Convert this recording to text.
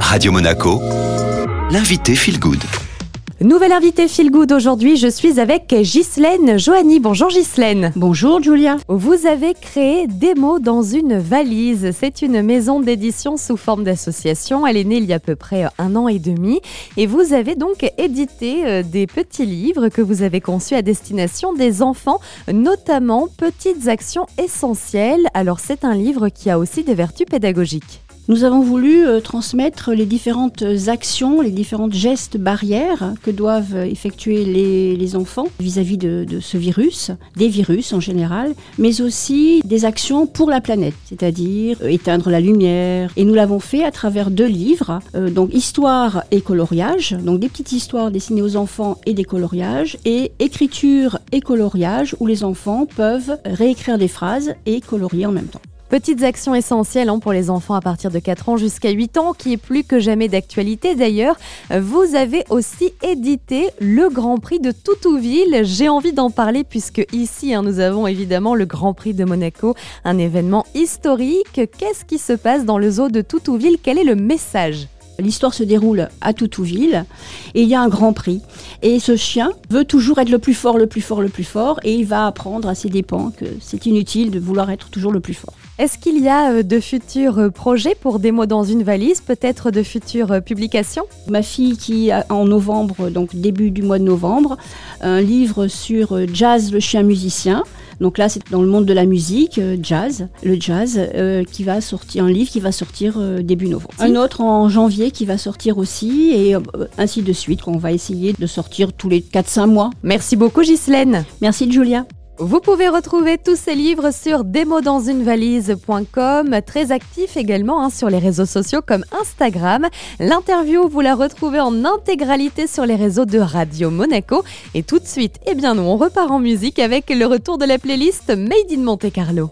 Radio Monaco, l'invité Feel Good. Nouvelle invitée Feel Good aujourd'hui, je suis avec Ghislaine Joanny. Bonjour Ghislaine. Bonjour Julia. Vous avez créé mots dans une valise. C'est une maison d'édition sous forme d'association. Elle est née il y a à peu près un an et demi. Et vous avez donc édité euh, des petits livres que vous avez conçus à destination des enfants, notamment Petites actions essentielles. Alors c'est un livre qui a aussi des vertus pédagogiques. Nous avons voulu euh, transmettre les différentes actions, les différentes gestes barrières que doivent effectuer les, enfants vis-à-vis de, ce virus, des virus en général, mais aussi des actions pour la planète, c'est-à-dire euh, éteindre la lumière. Et nous l'avons fait à travers deux livres, euh, donc Histoire et coloriage, donc des petites histoires dessinées aux enfants et des coloriages, et Écriture et coloriage où les enfants peuvent réécrire des phrases et colorier en même temps. Petites actions essentielles hein, pour les enfants à partir de 4 ans jusqu'à 8 ans, qui est plus que jamais d'actualité d'ailleurs. Vous avez aussi édité le Grand Prix de Toutouville. J'ai envie d'en parler puisque ici, hein, nous avons évidemment le Grand Prix de Monaco, un événement historique. Qu'est-ce qui se passe dans le zoo de Toutouville? Quel est le message? L'histoire se déroule à Toutouville et il y a un grand prix. Et ce chien veut toujours être le plus fort, le plus fort, le plus fort et il va apprendre à ses dépens que c'est inutile de vouloir être toujours le plus fort. Est-ce qu'il y a euh, de futurs euh, projets pour des mots dans une valise, peut-être de futures euh, publications? Ma fille qui a en novembre, donc début du mois de novembre, un livre sur Jazz le chien musicien. Donc là, c'est dans le monde de la musique, jazz, le jazz, qui va sortir, un livre qui va sortir début novembre. Un autre en janvier qui va sortir aussi, et ainsi de suite, qu'on va essayer de sortir tous les 4-5 mois. Merci beaucoup, Ghislaine. Merci, Julia. Vous pouvez retrouver tous ces livres sur démoddansunevalise.com, très actif également hein, sur les réseaux sociaux comme Instagram. L'interview, vous la retrouvez en intégralité sur les réseaux de Radio Monaco. Et tout de suite, eh bien nous, on repart en musique avec le retour de la playlist Made in Monte Carlo.